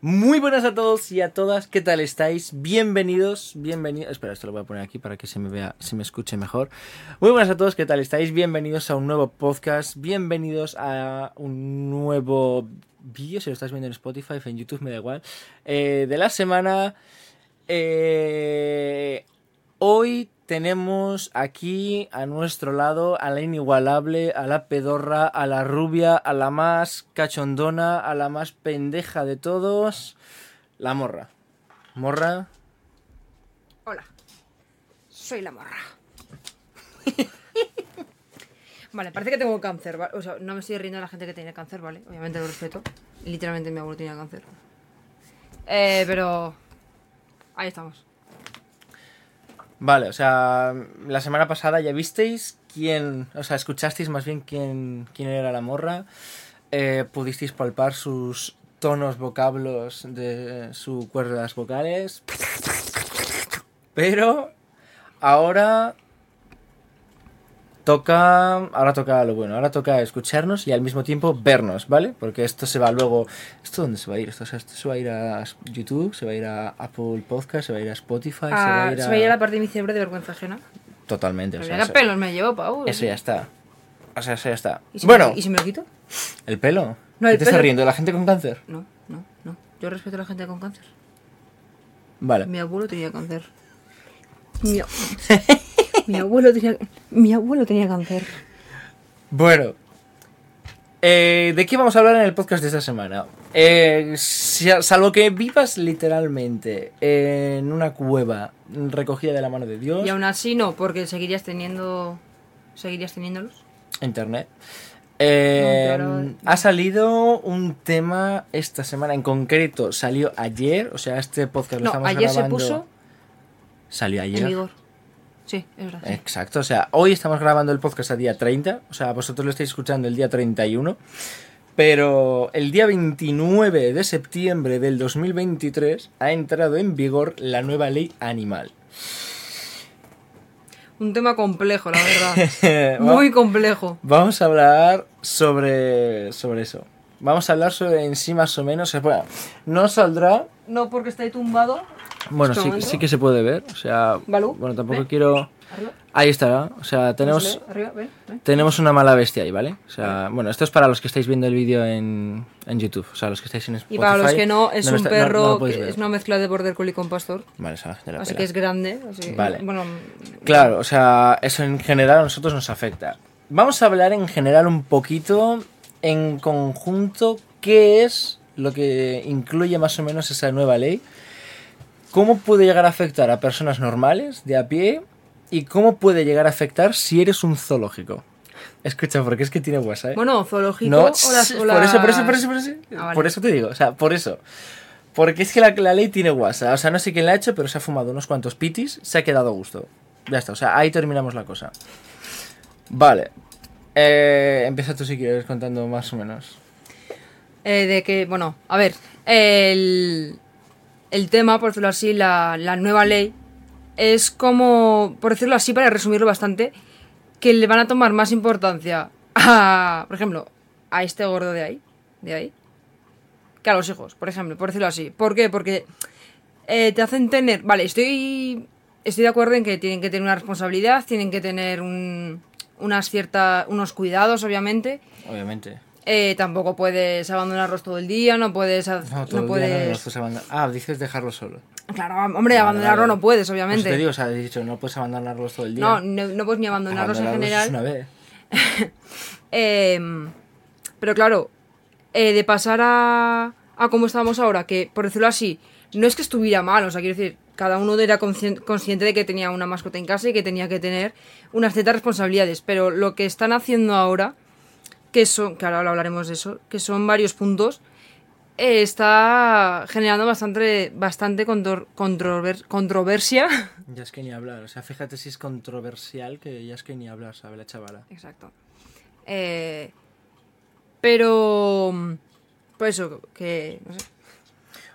Muy buenas a todos y a todas, ¿qué tal estáis? Bienvenidos, bienvenidos. Espera, esto lo voy a poner aquí para que se me vea, se me escuche mejor. Muy buenas a todos, ¿qué tal estáis? Bienvenidos a un nuevo podcast, bienvenidos a un nuevo vídeo, si lo estás viendo en Spotify, en YouTube, me da igual, eh, de la semana. Eh, hoy tenemos aquí a nuestro lado a la inigualable, a la pedorra, a la rubia, a la más cachondona, a la más pendeja de todos, la morra. Morra. Hola, soy la morra. vale, parece que tengo cáncer, ¿vale? O sea, no me estoy riendo de la gente que tiene cáncer, ¿vale? Obviamente lo respeto. Literalmente mi abuelo tenía cáncer. Eh, pero... Ahí estamos. Vale, o sea, la semana pasada ya visteis quién, o sea, escuchasteis más bien quién, quién era la morra, eh, pudisteis palpar sus tonos vocablos de sus cuerdas vocales, pero ahora toca, ahora toca lo bueno, ahora toca escucharnos y al mismo tiempo vernos, ¿vale? Porque esto se va luego, ¿esto dónde se va a ir? Esto, o sea, esto se va a ir a YouTube, se va a ir a Apple Podcast, se va a ir a Spotify, se va Ah, a ir a... se veía la parte de mi cerebro de vergüenza ajena. Totalmente, o sea, eso, pelos me llevo, Pau. eso ya está. O sea, eso ya está. ¿Y si Bueno, me, ¿Y si me lo quito? el pelo. No, ¿Qué el te estás pelo. riendo? ¿De la gente con cáncer? No, no, no. Yo respeto a la gente con cáncer. Vale. Mi abuelo tenía cáncer. Mi, mi abuelo tenía... Mi abuelo tenía cáncer. Bueno, eh, ¿de qué vamos a hablar en el podcast de esta semana? Eh, salvo que vivas literalmente en una cueva recogida de la mano de Dios, Y aún así no, porque seguirías teniendo... ¿Seguirías teniéndolos? internet. eh, No, claro. Ha salido un tema esta semana, en concreto salió ayer, o sea, este podcast lo No, estamos ayer se puso Salió ayer. en vigor. Sí, es verdad. sí. Exacto, o sea, hoy estamos grabando el podcast a día 30, o sea, vosotros lo estáis escuchando el día 31, pero el día 29 de septiembre del 2023 ha entrado en vigor la nueva ley animal. Un tema complejo, la verdad. Muy complejo. Vamos a hablar sobre, sobre eso. Vamos a hablar sobre en sí más o menos. Bueno, no saldrá. No porque está ahí tumbado. Bueno, ¿Este sí, sí que se puede ver. O sea, Balú, bueno, tampoco ven. quiero. Arriba. Ahí estará. O sea, tenemos. Arriba, ven, ven. Tenemos una mala bestia ahí, ¿vale? O sea, bueno, esto es para los que estáis viendo el vídeo en, en YouTube. O sea, los que estáis en Spotify. Y para los que no, es un está- no- no perro, que es una mezcla de border collie con pastor. Vale, esa de la Así pela. que es grande. así- Vale. Bueno, Claro, o sea, eso en general a nosotros nos afecta. Vamos a hablar en general un poquito, en conjunto, qué es lo que incluye más o menos esa nueva ley, cómo puede llegar a afectar a personas normales, de a pie, y cómo puede llegar a afectar si eres un zoológico. Escucha, porque es que tiene WhatsApp. ¿eh? bueno zoológico No, o las, o por eso, por eso, por eso, por eso. Ah, vale. Por eso te digo, o sea, por eso. Porque es que la, la ley tiene WhatsApp. O sea, no sé quién la ha hecho, pero se ha fumado unos cuantos pitis, se ha quedado a gusto. Ya está, o sea, ahí terminamos la cosa. Vale. Eh, empieza tú si quieres contando más o menos. Eh, de que, bueno, a ver, el, el tema, por decirlo así, la, la nueva ley, es como, por decirlo así, para resumirlo bastante, que le van a tomar más importancia a, por ejemplo, a este gordo de ahí, de ahí, que a los hijos, por ejemplo, por decirlo así. ¿Por qué? Porque eh, te hacen tener, vale, estoy, estoy de acuerdo en que tienen que tener una responsabilidad, tienen que tener un, unas ciertas, unos cuidados, obviamente, Obviamente. Eh, tampoco puedes abandonarlos todo el día, no puedes... No, puedes... Ah, dices dejarlo solo. Claro, hombre, Vale, abandonarlo no puedes, Pues obviamente. te digo, o sea, he dicho, no puedes abandonarlos todo el día. no, no, no puedes ni abandonarlos en general. es una vez. Eh, pero claro, eh, de pasar a, a como estábamos ahora, que por decirlo así, no es que estuviera mal, o sea, quiero decir, cada uno era conscien- consciente de que tenía una mascota en casa y que tenía que tener unas ciertas responsabilidades, pero lo que están haciendo ahora, que son, que ahora hablaremos de eso, que son varios puntos, eh, está generando bastante, bastante contor- controver- controversia. Ya es que ni hablar. O sea, fíjate si es controversial que ya es que ni hablar, sabe la chavala. Exacto. Eh, pero. Por eso, que. No sé.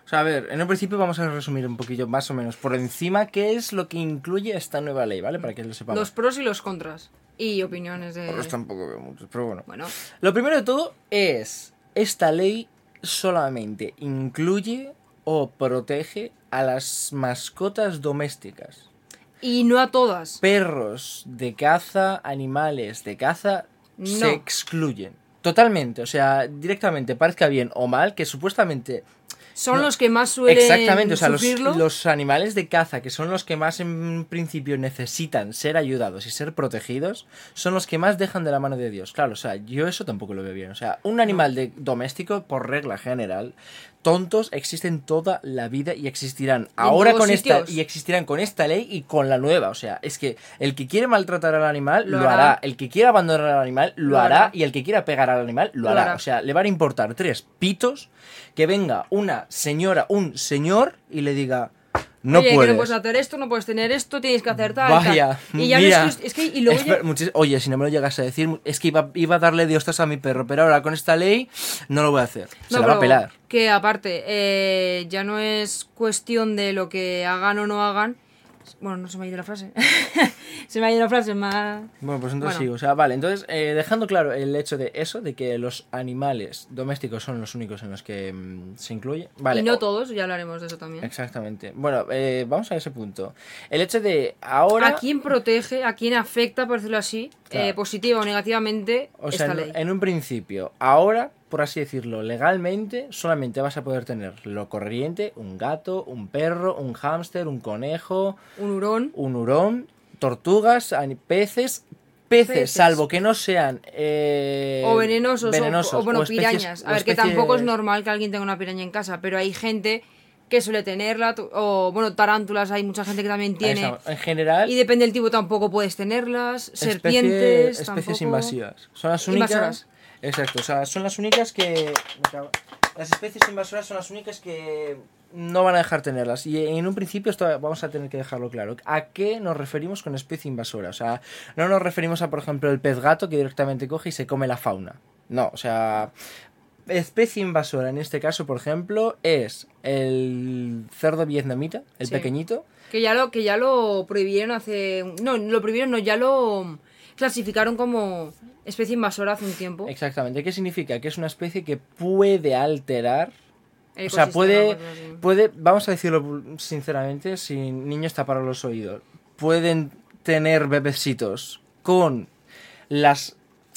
O sea, a ver, en un principio vamos a resumir un poquillo más o menos por encima qué es lo que incluye esta nueva ley, ¿vale? Para que lo sepamos. Los pros y los contras. Y opiniones de. Pues tampoco veo muchos, pero bueno. Bueno, Lo primero de todo es, esta ley solamente incluye o protege a las mascotas domésticas. Y no a todas. Perros de caza, animales de caza, No. se excluyen. Totalmente, o sea, directamente, parezca bien o mal, que supuestamente Son No. los que más suelen Exactamente, o sea, los, los animales de caza, que son los que más en principio necesitan ser ayudados y ser protegidos, son los que más dejan de la mano de Dios. Claro, o sea, yo eso tampoco lo veo bien. O sea, un animal de, doméstico, por regla general, tontos existen toda la vida y existirán ahora con esta y existirán con esta ley y con la nueva. O sea, es que el que quiere maltratar al animal lo, Lo hará. hará. el que quiera abandonar al animal lo, Lo hará. hará. y el que quiera pegar al animal lo, Lo hará. hará. O sea, le van a importar tres pitos que venga una señora, un señor y le diga, no Oye, puedes. que no puedes hacer esto, no puedes tener esto, tienes que hacer tal. Vaya, tal. Y ya mira. no es es que- y luego ya- Oye, si no me lo llegas a decir, es que iba, iba a darle de a mi perro, pero ahora con esta ley no lo voy a hacer. Se No, la va a pelar. Que aparte, eh, ya no es cuestión de lo que hagan o no hagan. Bueno, no se me ha ido la frase. se me ha ido la frase más. Bueno, pues entonces Bueno. sí, o sea, vale, entonces eh, dejando claro el hecho de eso, de que los animales domésticos son los únicos en los que mm, se incluye. Vale. y no todos, ya hablaremos de eso también. Exactamente. Bueno, eh, vamos a ese punto. El hecho de ahora... ¿A quién protege, a quién afecta, por decirlo así, Claro. eh, positiva o negativamente, O sea, esta en, ley? en un principio, ahora, por así decirlo, legalmente, solamente vas a poder tener lo corriente, un gato, un perro, un hámster, un conejo, Un hurón. un hurón, tortugas, peces, peces, Peces. salvo que no sean eh, O venenosos, o- venenosos, o, bueno, o especies- pirañas. A ver, que tampoco es normal que alguien tenga una piraña en casa, pero hay gente que suele tenerla, o bueno, tarántulas, hay mucha gente que también tiene. En general, Y depende del tipo, tampoco puedes tenerlas. especie- Serpientes, especies tampoco. invasivas. Son las únicas. Invasoras. Exacto, o sea, son las únicas que. Las especies invasoras son las únicas que no van a dejar tenerlas. Y en un principio esto vamos a tener que dejarlo claro. ¿A qué nos referimos con especie invasora? O sea, no nos referimos a, por ejemplo, el pez gato que directamente coge y se come la fauna. No, o sea, especie invasora en este caso, por ejemplo, es el cerdo vietnamita, el Sí. pequeñito. Que ya lo, que ya lo prohibieron hace. No, lo prohibieron, no, ya lo clasificaron como especie invasora hace un tiempo. Exactamente. ¿Qué significa? Que es una especie que puede alterar. O sea, puede, puede, vamos a decirlo sinceramente, sin niños tapar los oídos, pueden tener bebecitos con las,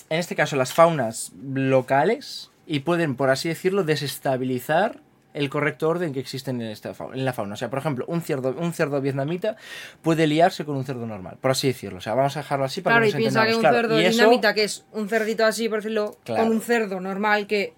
en este caso, las faunas locales y pueden, por así decirlo, desestabilizar el correcto orden que existe en, esta fauna, en la fauna. O sea, por ejemplo, un cerdo, un cerdo vietnamita puede liarse con un cerdo normal, por así decirlo. O sea, vamos a dejarlo así para Claro, que y nos piensa que un. Claro, cerdo y eso- dinamita, que es un cerdito así, por decirlo, Claro. con un cerdo normal que.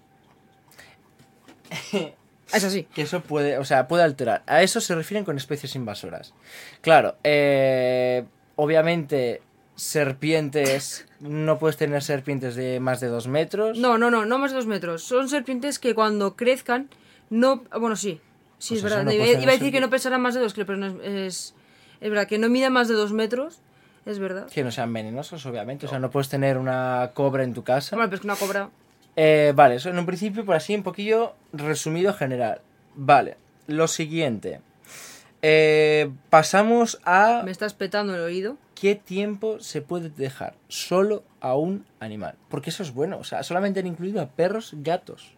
es así. Que eso puede, o sea, puede alterar. A eso se refieren con especies invasoras. Claro, eh, obviamente serpientes, no puedes tener serpientes de más de dos metros. No, no, no, no más de dos metros. Son serpientes que cuando crezcan, no. Bueno, sí. Sí, Pues es verdad. no iba, a decir que no pesarán más de dos kilos, pero no es, es. es verdad, que no mida más de dos metros. Es verdad. Que no sean venenosos, obviamente. O sea, no puedes tener una cobra en tu casa. Bueno, pero es que una cobra. Eh, vale, eso en un principio, por así un poquillo resumido general. Vale, lo siguiente. Eh, pasamos a Me estás petando el oído. qué tiempo se puede dejar solo a un animal. Porque eso es bueno. O sea, solamente han incluido a perros, gatos.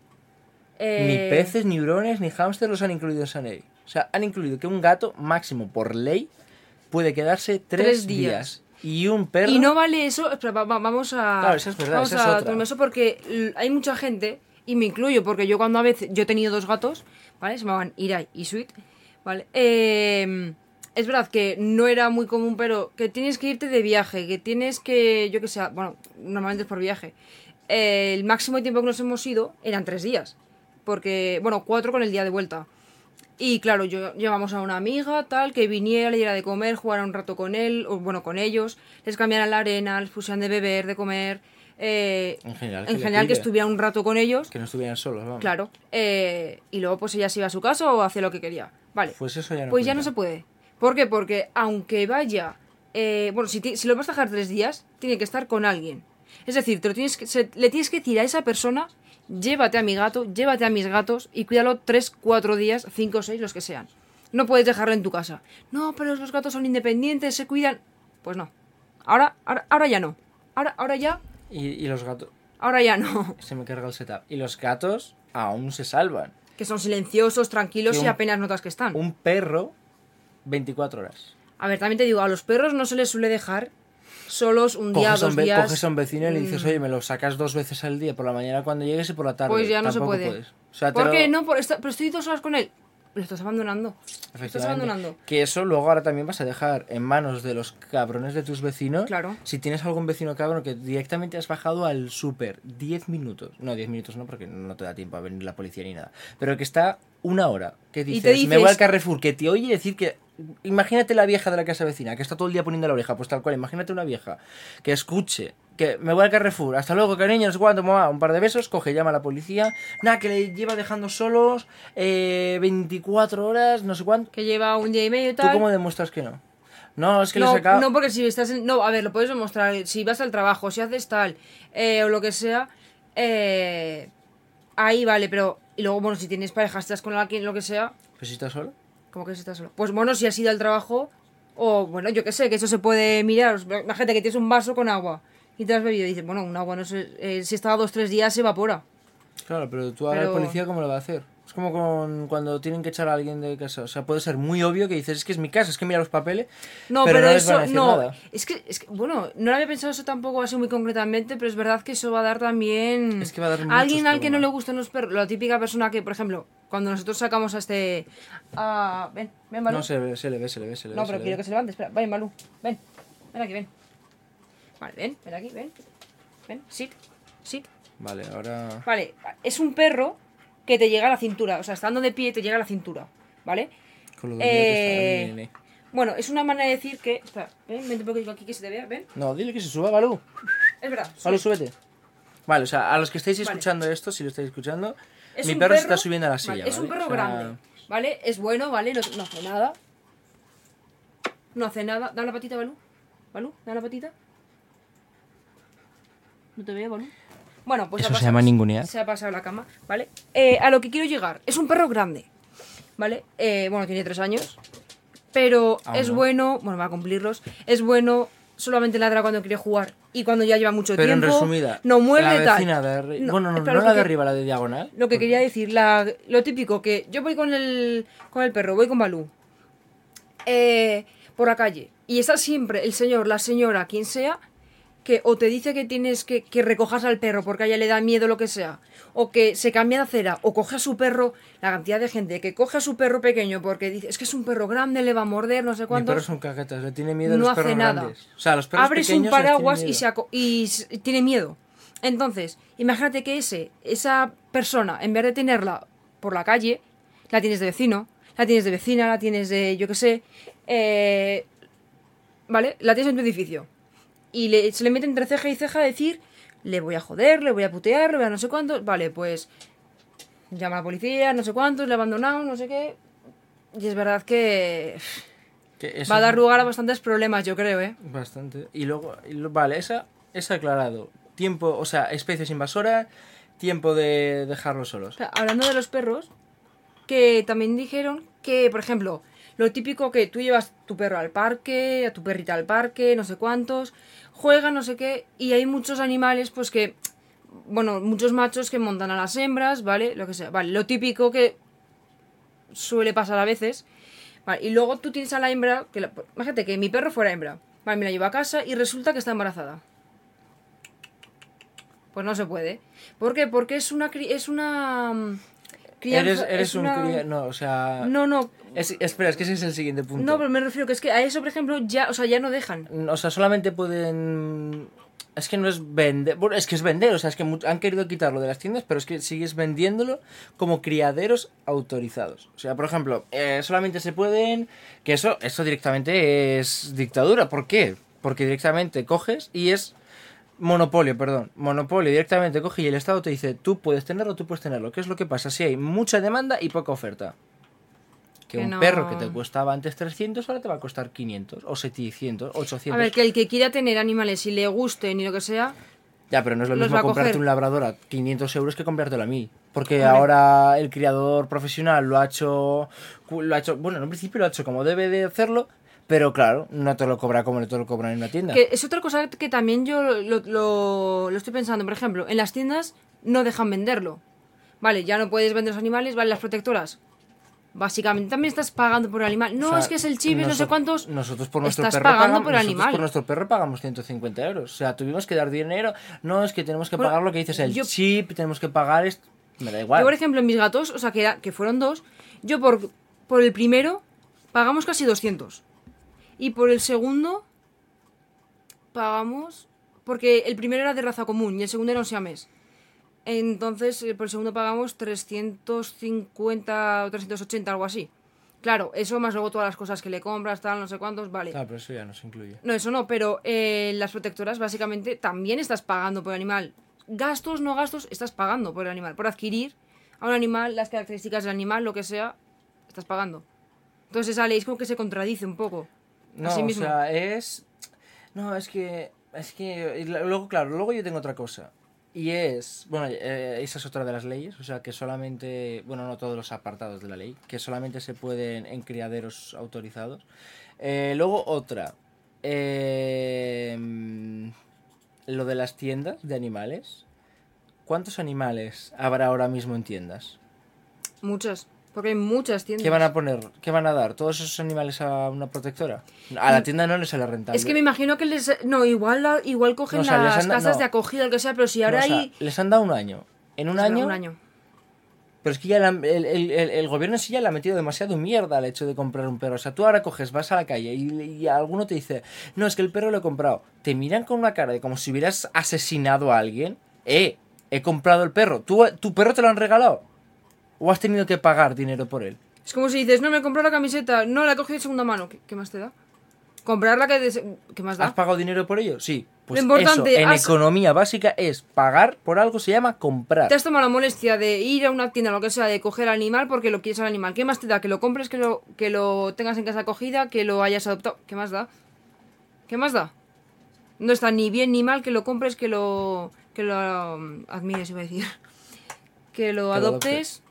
Eh, Ni peces, ni hurones, ni hámsters los han incluido en esa ley. O sea, han incluido que un gato, máximo por ley, puede quedarse tres, Tres días. días. Y un perro. Y no vale eso. espera, va- va- vamos a. Claro, eso es verdad, Vamos esa es a otra. tomar eso porque hay mucha gente, y me incluyo, porque yo cuando a veces. Yo he tenido dos gatos, ¿vale? Se llamaban Irai y Sweet, ¿vale? Eh, es verdad que no era muy común, pero que tienes que irte de viaje, que tienes que. Yo que sé, bueno, normalmente es por viaje. Eh, el máximo tiempo que nos hemos ido eran tres días. Porque, bueno, cuatro con el día de vuelta. Y claro, yo llevamos a una amiga, tal, que viniera, le diera de comer, jugara un rato con él, o bueno, con ellos, les cambiaran la arena, les pusieran de beber, de comer. eh, En general, que en general que estuviera un rato con ellos, Que no estuvieran solos, vamos. claro. eh, y luego pues ella se iba a su casa o hacía lo que quería. Vale. Pues eso ya no Pues ya no se puede. ¿Por qué? Porque aunque vaya. eh, bueno, si, si lo vas a dejar tres días, tiene que estar con alguien. Es decir, te lo tienes que, se- le tienes que decir a esa persona: llévate a mi gato, llévate a mis gatos y cuídalo tres, cuatro días, cinco, seis, los que sean. No puedes dejarlo en tu casa. No, pero los gatos son independientes, se cuidan. Pues no. Ahora, ahora, ahora ya no. Ahora, ahora ya. Y, y los gatos. Ahora ya no. Se me carga el setup. Y los gatos aún se salvan. Que son silenciosos, tranquilos y apenas notas que están. Un perro, 24 horas. A ver, también te digo, a los perros no se les suele dejar solos un día, Coges dos un, días. coges a un vecino y le dices, Mm. oye, me lo sacas dos veces al día, por la mañana cuando llegues y por la tarde. Pues ya no se puede. puedes. O sea, te ¿Por lo- qué no? Por esta- Pero estoy dos horas con él. Lo estás abandonando. Lo estás abandonando. Que eso luego ahora también vas a dejar en manos de los cabrones de tus vecinos. Claro. Si tienes algún vecino cabrón que directamente has bajado al súper 10 minutos. No, 10 minutos no, porque no te da tiempo a venir la policía ni nada. Pero que está una hora. Que dices, te me voy dices- al Carrefour, que te oye decir que... Imagínate la vieja de la casa vecina, que está todo el día poniendo la oreja, pues tal cual. Imagínate una vieja que escuche que me voy al Carrefour, hasta luego, cariño, no sé cuánto, mamá, un par de besos, coge, llama a la policía, nada, que le lleva dejando solos eh, 24 horas, no sé cuánto. Que lleva un día y medio y ¿Tú tal. cómo demuestras que no? No, es que no, le saca... no, porque si estás en... No, a ver, lo puedes demostrar. Si vas al trabajo, si haces tal, eh, o lo que sea, eh, ahí vale, pero... Y luego, bueno, si tienes pareja, estás con alguien, lo que sea, ¿Pues si estás solo? Como que si estás solo. Pues bueno, si has ido al trabajo, o bueno, yo qué sé, que eso se puede mirar. Imagínate que tienes un vaso con agua y te has bebido y dices, bueno, un agua no sé, eh, si está dos, tres días se evapora. Claro, pero tú ahora Pero- el policía, ¿cómo lo va a hacer? Es como con cuando tienen que echar a alguien de casa. O sea, puede ser muy obvio que dices, es que es mi casa, es que mira los papeles. No, pero, no eso no. nada. Es que, es que, bueno, no lo había pensado eso tampoco así muy concretamente, pero es verdad que eso va a dar también. Es que va a dar alguien al que no le gustan los perros. La típica persona que, por ejemplo, cuando nosotros sacamos a este. a- ven, ven, Malú. No, se, ve, se le ve, se le ve, se le ve. No, pero le quiero ve. que se levante. Espera, ven, Malú. Ven. Ven aquí, ven. Vale, ven, ven aquí, ven. Ven, sit, sit. Vale, ahora... Vale, es un perro que te llega a la cintura. O sea, estando de pie te llega a la cintura. ¿Vale? Con lo dormido que está Eh. Bueno, es una manera de decir que. Espera, ven, vente un poquito aquí que se te vea, ven. No, dile que se suba, Balú. Es verdad. Balú, sube. súbete. Vale, o sea, a los que estáis Vale. escuchando esto, si lo estáis escuchando, Es mi perro, se está subiendo a la silla. vale, es un perro O sea, grande, ¿vale? Es bueno, ¿vale? No, no hace nada. No hace nada. Dame la patita, Balú. Balú, dame la patita. No te veo, Balú. Bueno, pues Eso se llama ningunear. Se ha pasado la cama, ¿vale? Eh, a lo que quiero llegar. Es un perro grande, ¿vale? Eh, bueno, tiene tres años. Pero Aún es no. bueno, bueno, va a cumplirlos. Es bueno, solamente ladra cuando quiere jugar. Y cuando ya lleva mucho Pero en tiempo. resumida, no muerde la tal. de No, Bueno, no, no la de arriba, la de diagonal. lo que quería decir, la, lo típico, que yo voy con el, con el perro, voy con Balú, eh, por la calle, y está siempre el señor, la señora, quien sea, que o te dice que tienes que, que recojas al perro porque a ella le da miedo lo que sea, o que se cambia de acera, o coge a su perro, la cantidad de gente que coge a su perro pequeño porque dice, es que es un perro grande, le va a morder, no sé Mi cuántos. perro son caquetas, le tiene miedo a no los hace perros nada. grandes. O sea, a los perros Abres un paraguas y, se y tiene miedo. Entonces, imagínate que ese, esa persona, en vez de tenerla por la calle, la tienes de vecino, la tienes de vecina, la tienes de, yo qué sé, eh, ¿vale? La tienes en tu edificio. Y le- se le mete entre ceja y ceja decir, le voy a joder, le voy a putear, le voy a no sé cuántos. Vale, pues llama a la policía, no sé cuántos, le he abandonado, no sé qué. Y es verdad que va a dar lugar a bastantes problemas, yo creo, ¿eh? Bastante. Y luego, y lo- vale, esa es aclarado. Tiempo, o sea, especies invasoras, tiempo de dejarlos solos. O sea, hablando de los perros, que también dijeron que, por ejemplo, lo típico que tú llevas tu perro al parque, a tu perrita al parque, no sé cuántos, juegan, no sé qué, y hay muchos animales, pues que, bueno, muchos machos que montan a las hembras, ¿vale? Lo que sea, vale, lo típico que suele pasar a veces, vale, y luego tú tienes a la hembra, que la- imagínate que mi perro fuera hembra, vale, me la llevo a casa y resulta que está embarazada. Pues no se puede. ¿Por qué? Porque es una es una mm, crianza- Eres, eres es un una- cría- No, o sea. No, no. Es- espera, es que ese es el siguiente punto. No, pero me refiero que es que a eso, por ejemplo, ya, o sea, ya no dejan. O sea, solamente pueden. Es que no es vender. Bueno, es que es vender. O sea, es que han querido quitarlo de las tiendas, pero es que sigues vendiéndolo como criaderos autorizados. O sea, por ejemplo, eh, solamente se pueden. Que eso, eso directamente es dictadura. ¿Por qué? Porque directamente coges y es. Monopolio, perdón. Monopolio directamente coge y el Estado te dice, tú puedes tenerlo, tú puedes tenerlo. ¿Qué es lo que pasa? Si hay mucha demanda y poca oferta. Que, Que un no- perro que te costaba antes 300 ahora te va a costar 500 o 700, 800. A ver, que el que quiera tener animales y le gusten y lo que sea, Ya, pero no es lo mismo comprarte un labrador a 500 euros que comprártelo a 1000. Porque ahora el criador profesional lo ha hecho. Lo ha hecho. Bueno, en un principio lo ha hecho como debe de hacerlo. Pero claro, no te lo cobra como te lo cobran en una tienda. Que es otra cosa que también yo lo, lo- lo estoy pensando. Por ejemplo, en las tiendas no dejan venderlo. Vale, ya no puedes vender los animales, vale, las protectoras. Básicamente también estás pagando por el animal. No, O sea, es que es el chip no sé cuántos. Nosotros por nuestro estás perro pagando pagamos, por el animal. por nuestro perro pagamos 150 euros. O sea, tuvimos que dar dinero. No, es que tenemos que pagar lo que dices, el yo- chip, tenemos que pagar esto. Me da igual. Yo, por ejemplo, en mis gatos, o sea, que, era- que fueron dos, yo por, por el primero pagamos casi 200. Y por el segundo pagamos... Porque el primero era de raza común y el segundo era un siamés. Entonces, eh, por el segundo pagamos 350 o 380, algo así. Claro, eso más luego todas las cosas que le compras, tal, no sé cuántos, vale. Ah, pero eso ya no se incluye. No, eso no, pero eh, las protectoras básicamente también estás pagando por el animal. Gastos, no gastos, estás pagando por el animal. Por adquirir a un animal, las características del animal, lo que sea, estás pagando. Entonces esa ley es como que se contradice un poco. No, Así o sea, es. No, es que. Es que. Luego, claro, luego yo tengo otra cosa. Y es. Bueno, eh, esa es otra de las leyes. O sea, que solamente. Bueno, no todos los apartados de la ley. Que solamente se pueden en criaderos autorizados. Eh, luego, otra. eh, lo de las tiendas de animales. ¿Cuántos animales habrá ahora mismo en tiendas? Muchas. Porque hay muchas tiendas. ¿Qué van a poner? ¿Qué van a dar? ¿Todos esos animales a una protectora? A la tienda no les sale rentable. Mm. Es que me imagino que les... No, igual, igual cogen No, o sea, les las han casas no. de acogida, lo que sea, pero si No, ahora o sea, hay... les han dado un año. En un año, Un año. Pero es que ya la- el, el- el- el gobierno en sí ya le ha metido demasiado mierda al hecho de comprar un perro. O sea, tú ahora coges, vas a la calle y, y alguno te dice, no, es que el perro lo he comprado. Te miran con una cara de como si hubieras asesinado a alguien. Eh, he comprado el perro. ¿Tú, ¿Tu perro te lo han regalado? ¿O has tenido que pagar dinero por él? Es como si dices, no, me compré la camiseta, no, la he cogido de segunda mano. ¿Qué, qué más te da? Comprarla que... de ¿Qué más ¿Has da? pagado dinero por ello? Sí. Pues Lo importante, eso, en has- economía básica es pagar por algo, se llama comprar. Te has tomado la molestia de ir a una tienda, lo que sea, de coger al animal porque lo quieres al animal. ¿Qué más te da? Que lo compres, que lo, que lo tengas en casa acogida, que lo hayas adoptado. ¿Qué más da? ¿Qué más da? No está ni bien ni mal que lo compres, que lo. que lo um, admires, iba a decir. Que lo lo adoptes.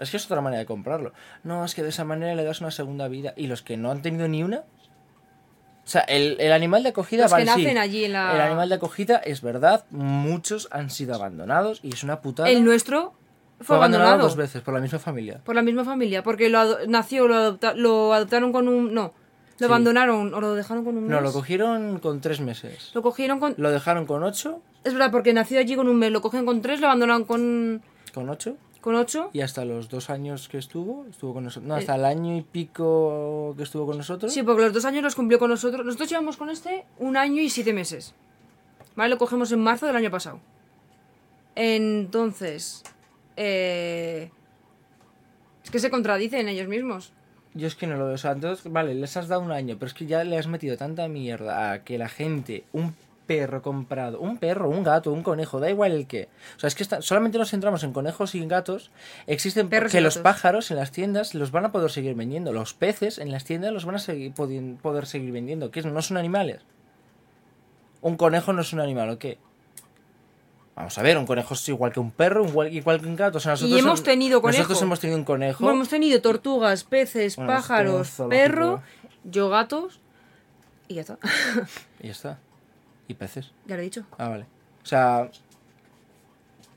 Es que es otra manera de comprarlo. No, es que de esa manera le das una segunda vida. ¿Y los que no han tenido ni una? O sea, el, el animal de acogida Los que sí. nacen allí en la- El animal de acogida es verdad, muchos han sido abandonados y es una putada. El nuestro fue, Fue abandonado abandonado. dos veces por la misma familia. Por la misma familia. Porque lo nació, lo, adopta- lo adoptaron con un. No. Lo Sí. abandonaron o lo dejaron con un mes. No, lo cogieron con tres meses. Lo cogieron con. Lo dejaron con ocho, Es verdad, porque nació allí con un mes. Lo cogieron con tres, lo abandonaron con. con ocho, con ocho. y hasta los dos años que estuvo, estuvo con nosotros. No, hasta el año y pico que estuvo con nosotros. Eh. Sí, porque los dos años los cumplió con nosotros. Nosotros llevamos con este un año y siete meses. ¿Vale? Lo cogemos en marzo del año pasado. Entonces. Eh... Es que se contradicen ellos mismos. Yo es que no lo veo. O sea, entonces, vale, les has dado un año, pero es que ya le has metido tanta mierda a que la gente, un perro comprado, un perro, un gato, un conejo, da igual el qué. O sea, es que está- solamente nos centramos en conejos y en gatos. Existen Perros y que los pájaros en las tiendas los van a poder seguir vendiendo. Los peces en las tiendas los van a seguir, poder seguir vendiendo. Que no son animales. Un conejo no es un animal, ¿o qué? Vamos a ver, un conejo es igual que un perro, igual, igual que un gato. O sea, nosotros hemos hem- tenido conejo. Nosotros hemos tenido un conejo. Bueno, hemos tenido tortugas, peces, Bueno, esto es pájaros, perro, yo gatos. Y ya está. Y ya está. Y peces. ya lo he dicho. Ah, vale. O sea,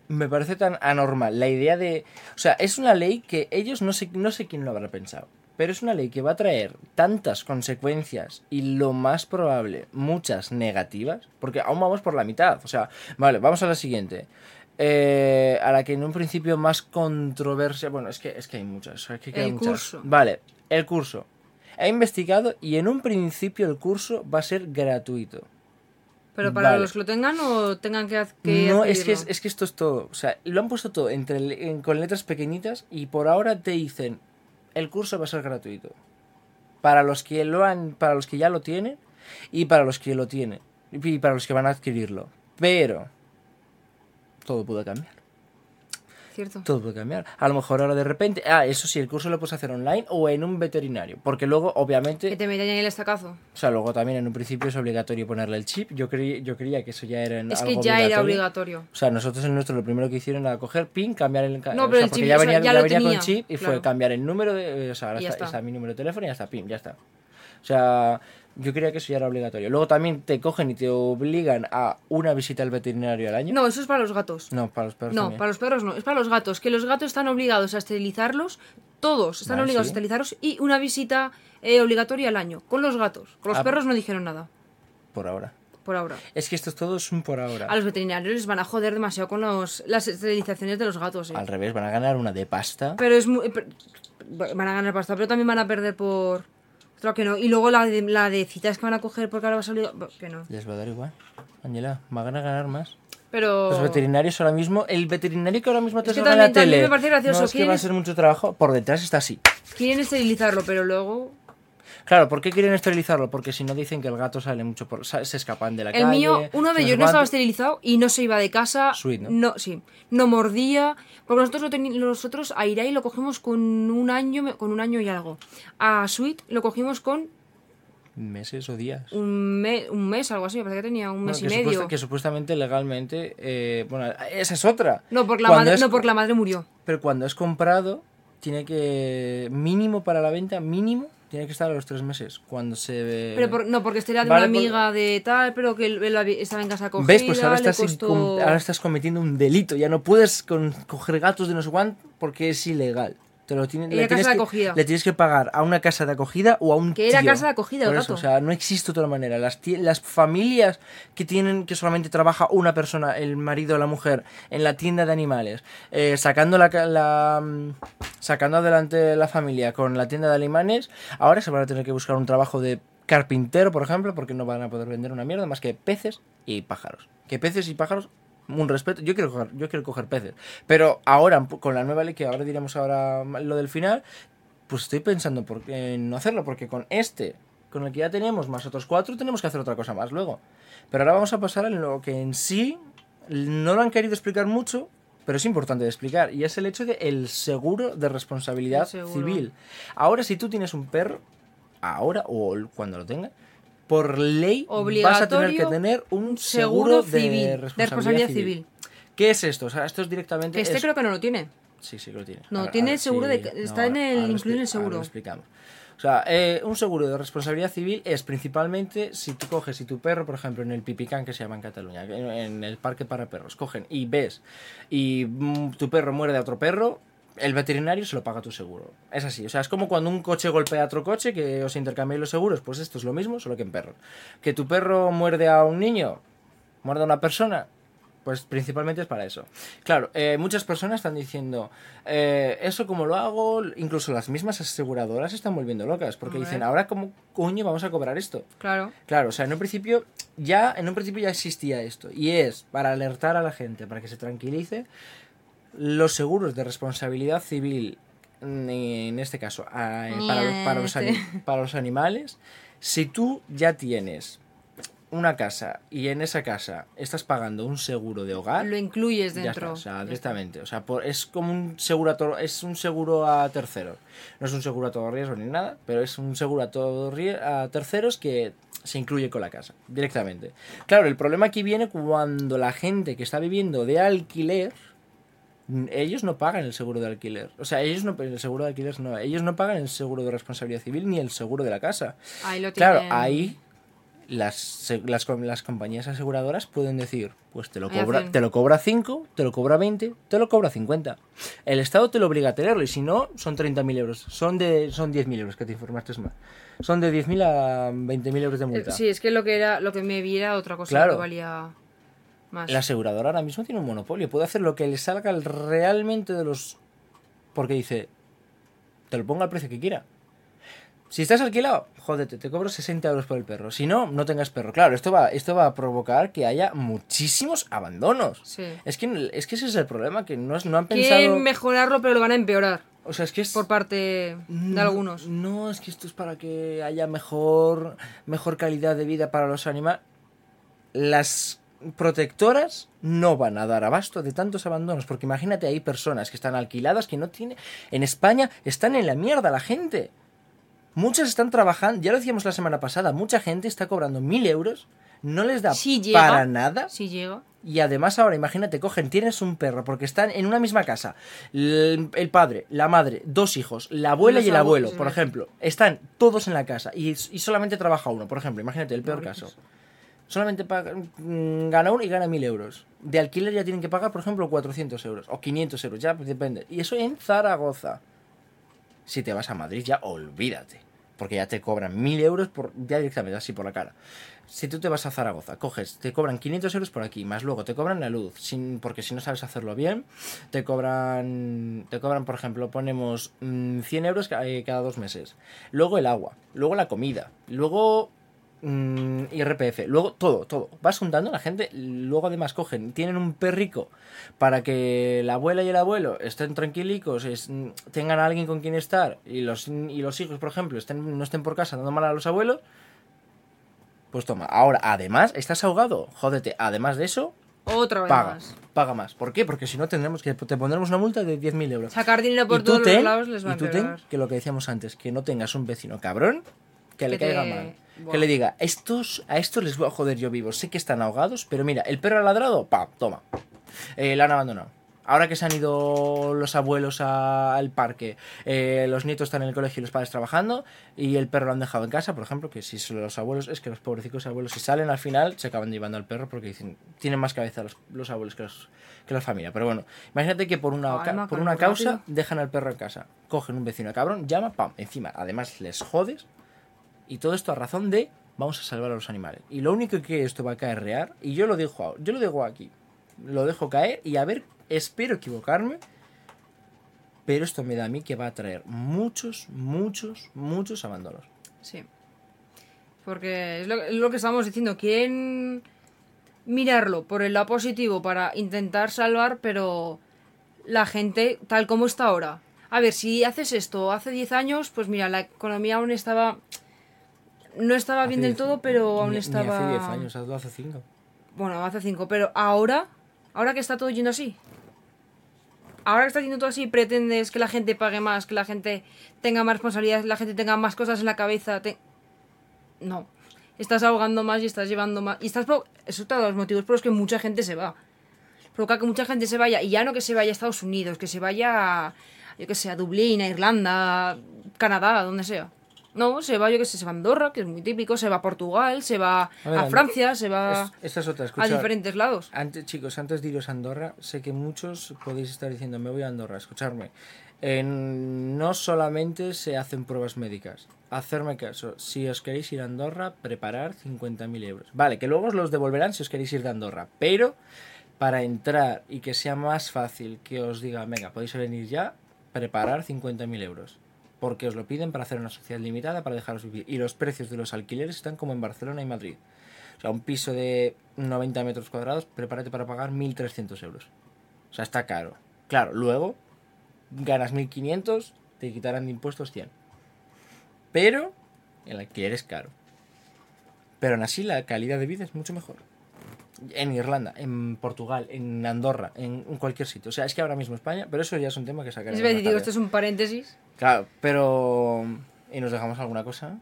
me parece tan anormal la idea de... O sea, es una ley que ellos no sé, no sé quién lo habrá pensado. Pero es una ley que va a traer tantas consecuencias y lo más probable, muchas negativas, porque aún vamos por la mitad. O sea, vale, vamos a la siguiente. Eh, a la que en un principio más controversia... Bueno, es que, es que hay muchas. sea, que El muchas. curso. Vale, el curso. He investigado y en un principio el curso va a ser gratuito. Pero para Vale. los que lo tengan o tengan que, que No, es que, es, que esto es todo. O sea, lo han puesto todo entre, en- con letras pequeñitas y por ahora te dicen el curso va a ser gratuito. Para los que lo han, para los que ya lo tienen y para los que lo tienen y para los que van a adquirirlo. Pero todo puede cambiar. Cierto. Todo puede cambiar. A lo mejor ahora de repente, ah, eso sí, el curso lo puedes hacer online o en un veterinario, porque luego obviamente Que te metan en el estacazo. o sea, luego también en un principio es obligatorio ponerle el chip. Yo creí, yo creía que eso ya era en Es que algo ya era obligatorio. O sea, nosotros en nuestro lo primero que hicieron era coger PIN, cambiar el No, o pero sea, el porque chip, ya o venía, ya venía con tenía, chip y fue cambiar el número de, o sea, ahora está. está mi número de teléfono y ya está PIN, ya está. O sea, yo creía que eso ya era obligatorio. Luego también te cogen y te obligan a una visita al veterinario al año. No, eso es para los gatos. No, para los perros No, también. para los perros no, es para los gatos, que los gatos están obligados a esterilizarlos, todos están Vale, obligados sí. a esterilizarlos y una visita eh, obligatoria al año, con los gatos. Con los Ah. perros no dijeron nada, Por ahora. por ahora. Es que esto es todo un por ahora. A los veterinarios les van a joder demasiado con los, las esterilizaciones de los gatos. eh. Al revés, van a ganar una de pasta. Pero es muy... per- Van a ganar pasta, pero también van a perder por... Claro que no. Y luego la de, la de citas que van a coger porque ahora va a salir... Que no. Les va a dar igual. Ángela, van a ganar más. Pero... Los veterinarios ahora mismo, el veterinario que ahora mismo te Es que salga en la tele. me parece gracioso, No es que ¿quién va a ser mucho trabajo. Por detrás está así. Quieren esterilizarlo, pero luego... Claro, ¿por qué quieren esterilizarlo? Porque si no dicen que el gato sale mucho por. se escapan de la El calle. mío, uno de ellos no estaba esterilizado y no se iba de casa. Sweet, ¿no? sí. No mordía. Porque nosotros lo nosotros a Irai lo cogimos con un año, con un año y algo. A Sweet lo cogimos con Meses o días. un, me- un mes, algo así. Me parece que tenía un mes y medio. supuesta- que supuestamente legalmente. eh, bueno, esa es otra. No, porque la madre, es- no, porque la madre murió. Pero cuando es comprado, tiene que. Mínimo para la venta, mínimo, tiene que estar a los tres meses. Cuando se. Pero por- no, porque era de Vale, una por- amiga de tal, pero que él, él estaba en casa acogida. ¿Ves? Pues ahora le estás, costó- com- ahora estás cometiendo un delito. Ya no puedes con- coger gatos de no sé cuánto porque es ilegal. Te lo tienen, le tienes casa de que- acogida. Le tienes que pagar a una casa de acogida o a un Que era casa de acogida, el Por eso, gato. o sea, no existe otra manera. Las, las familias que tienen que solamente trabaja una persona, el marido o la mujer, en la tienda de animales, eh, sacando la, la, mm, sacando adelante la familia con la tienda de animales, ahora se van a tener que buscar un trabajo de carpintero, por ejemplo, porque no van a poder vender una mierda más que peces y pájaros. Que peces y pájaros un respeto. Yo quiero coger, yo quiero coger peces. Pero ahora, con la nueva ley, que ahora diremos ahora lo del final, pues estoy pensando por qué no hacerlo, porque con este, con el que ya teníamos, más otros cuatro, tenemos que hacer otra cosa más luego. Pero ahora vamos a pasar en lo que en sí no lo han querido explicar mucho, pero es importante de explicar, y es el hecho del el seguro de responsabilidad seguro. civil. Ahora, si tú tienes un perro, ahora o cuando lo tengas, por ley vas a tener que tener un seguro, seguro civil, de de responsabilidad, civil. civil. ¿Qué es esto? O sea, esto es directamente... Este es- creo que no lo tiene. Sí, sí que lo tiene. No, tiene seguro de- está en el- incluido en el seguro. lo explicamos. O sea, eh, un seguro de responsabilidad civil es principalmente si tú coges y tu perro, por ejemplo, en el Pipicán que se llama en Cataluña, en, el parque para perros, cogen y ves y mm, tu perro muerde a otro perro, el veterinario se lo paga tu seguro. Es así, o sea, es como cuando un coche golpea a otro coche que os intercambiáis los seguros, pues esto es lo mismo, solo que en perros. Que tu perro muerde a un niño, muerde a una persona, pues principalmente es para eso. Claro, eh, muchas personas están diciendo, eh, eso como lo hago, incluso las mismas aseguradoras se están volviendo locas, porque dicen, ahora cómo coño vamos a cobrar esto. Claro. Claro, o sea, en un principio ya, en un principio ya existía esto, y es para alertar a la gente, para que se tranquilice, los seguros de responsabilidad civil, mm, en este caso, a- eh, para, los- para los, ani- Niete. para los animales, si tú ya tienes una casa y en esa casa estás pagando un seguro de hogar, Lo incluyes ya dentro. está, o sea, directamente. O sea, por- es como un seguro a todo, es un seguro a terceros. No es un seguro a todo riesgo ni nada, pero es un seguro a todo a terceros que se incluye con la casa, directamente. Claro, el problema aquí viene cuando la gente que está viviendo de alquiler, ellos no pagan el seguro de alquiler. O sea, ellos no, el seguro de alquiler no, ellos no pagan el seguro de responsabilidad civil ni el seguro de la casa. Ahí lo Claro, tienen. ahí las, las, las compañías aseguradoras pueden decir, pues te lo cobra, te lo cobra 5, te lo cobra 20, te lo cobra 50. El Estado te lo obliga a tenerlo y si no, son 30.000 euros. Son de son 10.000 euros, que te informaste más. Son de 10.000 a 20.000 euros de Eh, multa. Sí, es que lo que era, lo que me viera otra cosa Claro. que valía más. La aseguradora ahora mismo tiene un monopolio. Puede hacer lo que le salga realmente de los... Porque dice, te lo pongo al precio que quiera. Si estás alquilado, jódete, te cobro 60 euros por el perro. Si no, no tengas perro. Claro, esto va, esto va a provocar que haya muchísimos abandonos. Sí. Es que, es que ese es el problema, que no, no han pensado... Quieren mejorarlo, pero lo van a empeorar. O sea, es que es... Por parte de No, algunos. No, es que esto es para que haya mejor, mejor calidad de vida para los animales. Las protectoras no van a dar abasto de tantos abandonos, porque imagínate, hay personas que están alquiladas que no tienen... En España están en la mierda la gente. Muchas están trabajando, ya lo decíamos la semana pasada, mucha gente está cobrando mil euros no les da Si llega. para nada. Llega. Y además ahora, imagínate, cogen, tienes un perro, porque están en una misma casa. El, el padre, la madre, dos hijos, la abuela Los y el abuelo, por sí. ejemplo. Están todos en la casa y, y solamente trabaja uno, por ejemplo. Imagínate, el peor caso. Solamente mm, gana uno y gana 1000 euros. De alquiler ya tienen que pagar, por ejemplo, 400 euros o 500 euros, ya depende. Y eso en Zaragoza. Si te vas a Madrid, ya olvídate. Porque ya te cobran 1000 euros por, ya directamente, así por la cara. Si tú te vas a Zaragoza, coges, te cobran 500 euros por aquí, más luego te cobran la luz, sin, porque si no sabes hacerlo bien, te cobran, te cobran, por ejemplo, ponemos mm, 100 euros ca- eh, cada dos meses. Luego el agua, luego la comida, luego mm, IRPF, luego todo, todo. Vas juntando, la gente luego además cogen, tienen un perrico para que la abuela y el abuelo estén tranquilicos, es- tengan a alguien con quien estar y los, y los hijos, por ejemplo, estén, no estén por casa dando mal a los abuelos. Pues toma, ahora además estás ahogado, jódete, además de eso, Otra vez paga, más. paga más. ¿Por qué? Porque si no tendremos que te pondremos una multa de 10.000 euros. Sacar dinero por todos ten- los lados les va a y tú ten que lo que decíamos antes, que no tengas un vecino cabrón que le te- caiga mal. Que le diga, estos, a estos les voy a joder yo vivo. Sé que están ahogados, pero mira, el perro ha ladrado, pa, toma. Eh, la han abandonado. Ahora que se han ido los abuelos a- al parque, eh, los nietos están en el colegio y los padres trabajando, y el perro lo han dejado en casa, por ejemplo, que si son los abuelos, es que los pobrecitos abuelos, si salen al final, se acaban llevando al perro porque dicen, tienen más cabeza los, los abuelos que, los, que la familia. Pero bueno, imagínate que por una, Ay, por una causa rápido. dejan al perro en casa, cogen un vecino cabrón, llama, pam, encima, además les jodes, y todo esto a razón de vamos a salvar a los animales. Y lo único que esto va a caerrear, y yo lo dejo, yo lo dejo aquí, lo dejo caer y a ver, espero equivocarme, pero esto me da a mí que va a traer muchos, muchos, muchos abandonos. Sí. Porque es lo, es lo que estábamos diciendo. Quieren mirarlo por el lado positivo para intentar salvar, pero la gente, tal como está ahora. A ver, si haces esto hace 10 años, pues mira, la economía aún estaba. No estaba bien del todo, pero aún ni- ni estaba. hace 10 años, hace 5. Bueno, hace 5, pero ahora, ahora que está todo yendo así. Ahora que está yendo todo así, pretendes que la gente pague más, que la gente tenga más responsabilidades, la gente tenga más cosas en la cabeza. te- No. Estás ahogando más y estás llevando más. Y estás. es uno de los motivos por los que mucha gente se va. Provoca que mucha gente se vaya. Y ya no que se vaya a Estados Unidos, que se vaya. a, Yo que sé, a Dublín, a Irlanda, Canadá, donde sea. No, se va, yo que sé, se va a Andorra, que es muy típico, se va a Portugal, se va A ver, a And- Francia, se va Es- esta es otra, a diferentes lados. Antes, chicos, antes de iros a Andorra, sé que muchos podéis estar diciendo, me voy a Andorra, escucharme. En- no solamente se hacen pruebas médicas. Hacerme caso, si os queréis ir a Andorra, preparar 50.000 euros. Vale, que luego os los devolverán si os queréis ir de Andorra, pero para entrar y que sea más fácil que os diga, venga, podéis venir ya, preparar 50.000 euros. Porque os lo piden para hacer una sociedad limitada para dejaros vivir. Y los precios de los alquileres están como en Barcelona y Madrid. O sea, un piso de 90 metros cuadrados, prepárate para pagar 1.300 euros. O sea, está caro. Claro, luego ganas 1.500, te quitarán de impuestos 100. Pero el alquiler es caro. Pero aún así la calidad de vida es mucho mejor. En Irlanda, en Portugal, en Andorra, en, cualquier sitio. O sea, es que ahora mismo España, pero eso ya es un tema que sacaremos. Es decir, digo, esto es un paréntesis. Claro, pero... ¿Y nos dejamos alguna cosa?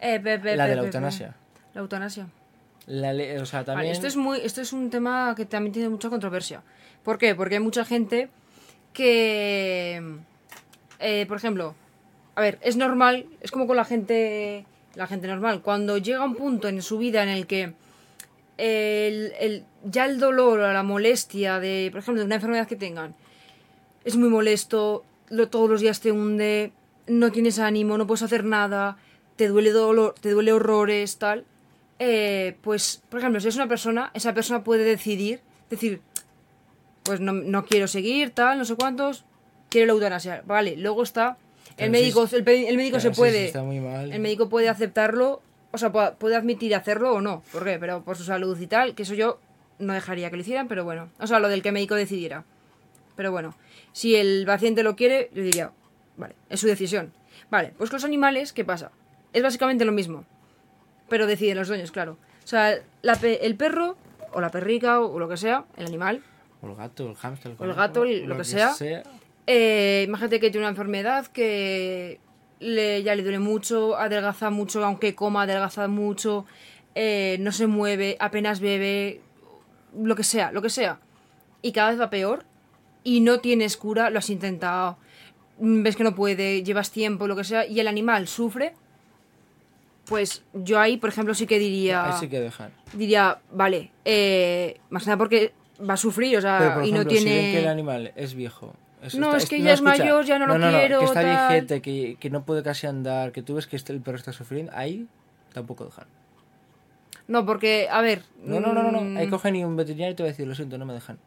Eh, pe- pe- la pe- de la eutanasia. La eutanasia. La o sea, Vale, también... esto es muy, esto es un tema que también tiene mucha controversia. ¿Por qué? Porque hay mucha gente que, eh, por ejemplo, a ver, es normal, es como con la gente, la gente normal. Cuando llega un punto en su vida en el que el, el- ya el dolor o la molestia de, por ejemplo, de una enfermedad que tengan, es muy molesto, lo, todos los días te hunde, no tienes ánimo, no puedes hacer nada, te duele dolor, te duele horrores, tal. eh, pues, por ejemplo, si es una persona, esa persona puede decidir, decir, pues no, no quiero seguir, tal, no sé cuántos, quiero la eutanasia. Vale, luego está, Pero el médico, si- el, el médico se puede, está muy mal. el médico puede aceptarlo, o sea, puede, admitir hacerlo o no. ¿Por qué? Pero por su salud y tal, que eso yo no dejaría que lo hicieran, pero bueno. O sea, lo del que el médico decidiera. Pero bueno, si el paciente lo quiere, yo diría, vale, es su decisión. Vale, pues con los animales, ¿qué pasa? Es básicamente lo mismo, pero deciden los dueños, claro. O sea, la pe- el perro, o la perrica, o lo que sea, el animal, O el gato, el hámster, el O el gato, lo que sea. eh, imagínate que tiene una enfermedad que le, ya le duele mucho, adelgaza mucho, aunque coma, adelgaza mucho, eh, no se mueve, apenas bebe, lo que sea, lo que sea. Y cada vez va peor y no tienes cura, lo has intentado, ves que no puede, llevas tiempo, lo que sea, y el animal sufre, pues yo ahí, por ejemplo, sí que diría... Ahí sí que dejar. Diría, vale, eh, más que nada porque va a sufrir, o sea, Pero, por y no ejemplo, si ven tiene... que el animal es viejo. No, es que ya es mayor, ya no lo quiero, Que está tal. viejete, que, que no puede casi andar, que tú ves que este, el perro está sufriendo, ahí tampoco dejar. No, porque, a ver... No, no, no, no, no. mm, Ahí cogen y un veterinario te va a decir, lo siento, no me dejan.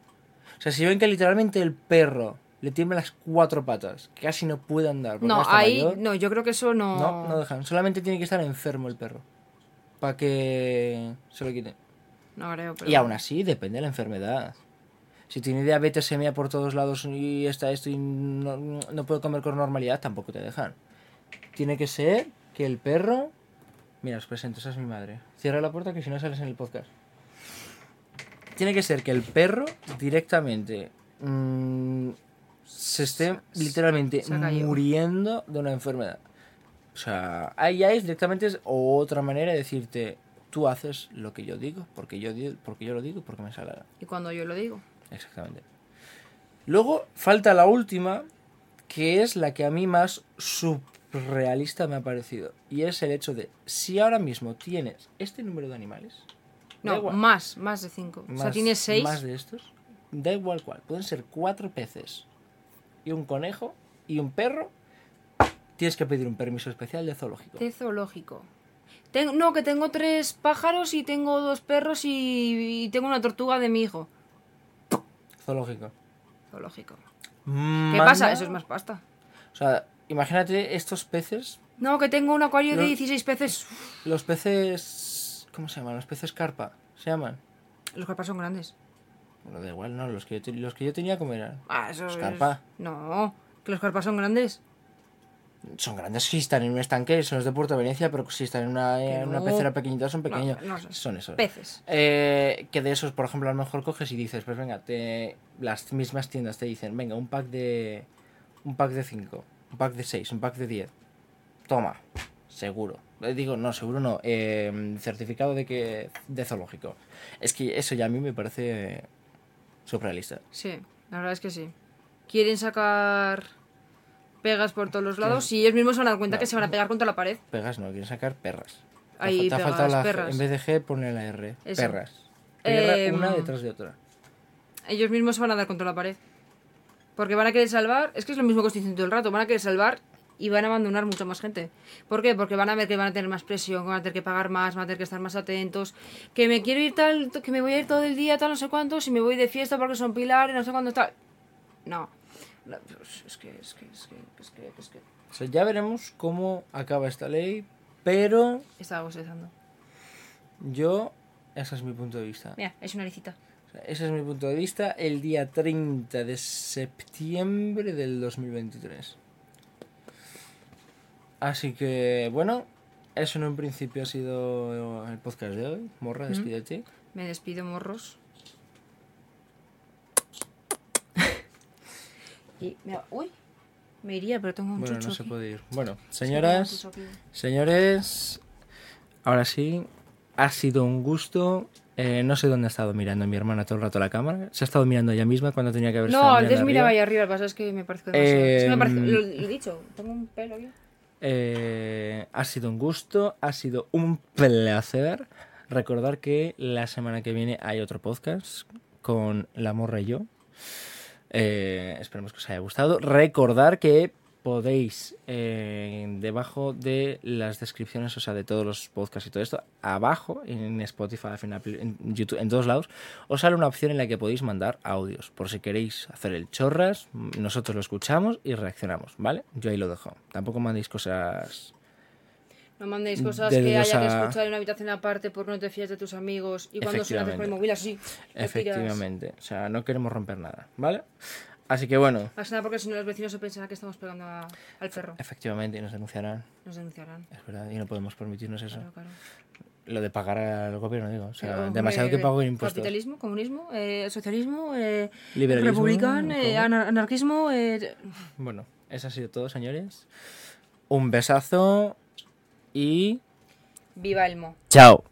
O sea, si ven que literalmente el perro le tiembla las cuatro patas, que casi no puede andar. No, ahí, mayor, no, yo creo que eso no... no, no dejan. Solamente tiene que estar enfermo el perro. Para que se lo quiten. No creo, pero... Y aún así, depende de la enfermedad. Si tiene diabetes semia por todos lados y está esto y no, no puede comer con normalidad, tampoco te dejan. Tiene que ser que el perro... Mira, os presento, esa es mi madre. Cierra la puerta que si no sales en el podcast. Tiene que ser que el perro directamente mm, se esté literalmente se muriendo de una enfermedad. O sea, ahí ya es directamente otra manera de decirte, tú haces lo que yo digo, porque yo, porque yo lo digo, porque me gana". Y cuando yo lo digo. Exactamente. Luego falta la última, que es la que a mí más surrealista me ha parecido. Y es el hecho de, si ahora mismo tienes este número de animales, No, igual, más, más de cinco. o sea, más- tienes seis. Más de estos, da igual cuál. Pueden ser cuatro peces y un conejo y un perro. Tienes que pedir un permiso especial de zoológico. De zoológico. Ten- no, que tengo tres pájaros y tengo dos perros y, y tengo una tortuga de mi hijo. Zoológico. Zoológico. ¿Qué Manda- pasa? Eso es más pasta. O sea, imagínate estos peces. No, que tengo un acuario de Lo- 16 peces. Los peces. ¿Cómo se llaman? Los peces carpa. ¿Se llaman? Los carpas son grandes. Bueno, da igual, no. Los que yo, los que yo tenía, ¿cómo eran? Ah, eso Los es- carpa. No, que los carpas son grandes. Son grandes si están en un estanque, son los de Puerto Venecia, pero si están en una, en una pecera pequeñita son pequeños. no. Son esos. Peces. Eh, que de esos, por ejemplo, a lo mejor coges y dices, pues venga, te, las mismas tiendas te dicen, venga, un pack de un pack de 5, un pack de 6, un pack de 10. Toma, seguro. Eh, Digo, no, seguro no. eh, certificado de que de zoológico. Es que eso ya a mí me parece surrealista. Sí, la verdad es que sí. Quieren sacar pegas por todos los lados y ellos mismos se van a dar cuenta No. que se van a pegar contra la pared. Pegas no, quieren sacar perras. Ahí, te ha faltado la perras. En vez de G, pone la R. Eso. Perras. Perra Em, una detrás de otra. Ellos mismos se van a dar contra la pared. Porque van a querer salvar, es que es lo mismo que estoy diciendo todo el rato, van a querer salvar y van a abandonar mucha más gente. ¿Por qué? Porque van a ver que van a tener más presión, que van a tener que pagar más, van a tener que estar más atentos, que me quiero ir tal, que me voy a ir todo el día, tal, no sé cuánto, si me voy de fiesta porque son pilares, no sé cuándo tal. No. Pues, Es que, es que, es que, es que, es que. O sea, ya veremos cómo acaba esta ley, pero Estaba bostezando. yo, ese es mi punto de vista. Mira, es una licita. O sea, ese es mi punto de vista el día 30 de septiembre del 2023. Así que, bueno, eso en un principio ha sido el podcast de hoy. Morra, despídete. Me despido, morros. Y mira, uy, me iría, pero tengo un Bueno, chucho no se aquí. puede ir. Bueno, señoras, señores, ahora sí, ha sido un gusto. Eh, no sé dónde ha estado mirando mi hermana todo el rato la cámara. Se ha estado mirando ella misma cuando tenía que haber estado No, antes miraba arriba. ahí arriba, pasa es que me parece demasiado. Es que me parece, lo, lo he dicho, tengo un pelo aquí. Eh, ha sido un gusto, ha sido un placer. Recordar que la semana que viene hay otro podcast con La Morra y yo. Eh, esperemos que os haya gustado. Recordar que podéis, eh, debajo de las descripciones, o sea, de todos los podcasts y todo esto, abajo, en Spotify, en, YouTube, en todos lados, os sale una opción en la que podéis mandar audios. Por si queréis hacer el chorras, nosotros lo escuchamos y reaccionamos, ¿vale? Yo ahí lo dejo. Tampoco mandéis cosas... No mandéis cosas que haya que escuchar en una habitación aparte porque no te fías de tus amigos y cuando se haces por el móvil así. Efectivamente. O sea, no queremos romper nada, ¿vale? Así que bueno, Más que nada porque si no los vecinos se pensarán que estamos pegando a- al ferro. efectivamente, y nos denunciarán. Nos denunciarán. Es verdad, y no podemos permitirnos eso. Claro, claro. Lo de pagar al gobierno, digo. O sea, Pero, demasiado que hombre, pago impuestos. Capitalismo, comunismo, eh, socialismo, eh, Liberalismo, republicano, eh, anar- anarquismo. eh, Bueno, eso ha sido todo, señores. Un besazo y... viva el mo. ¡Chao!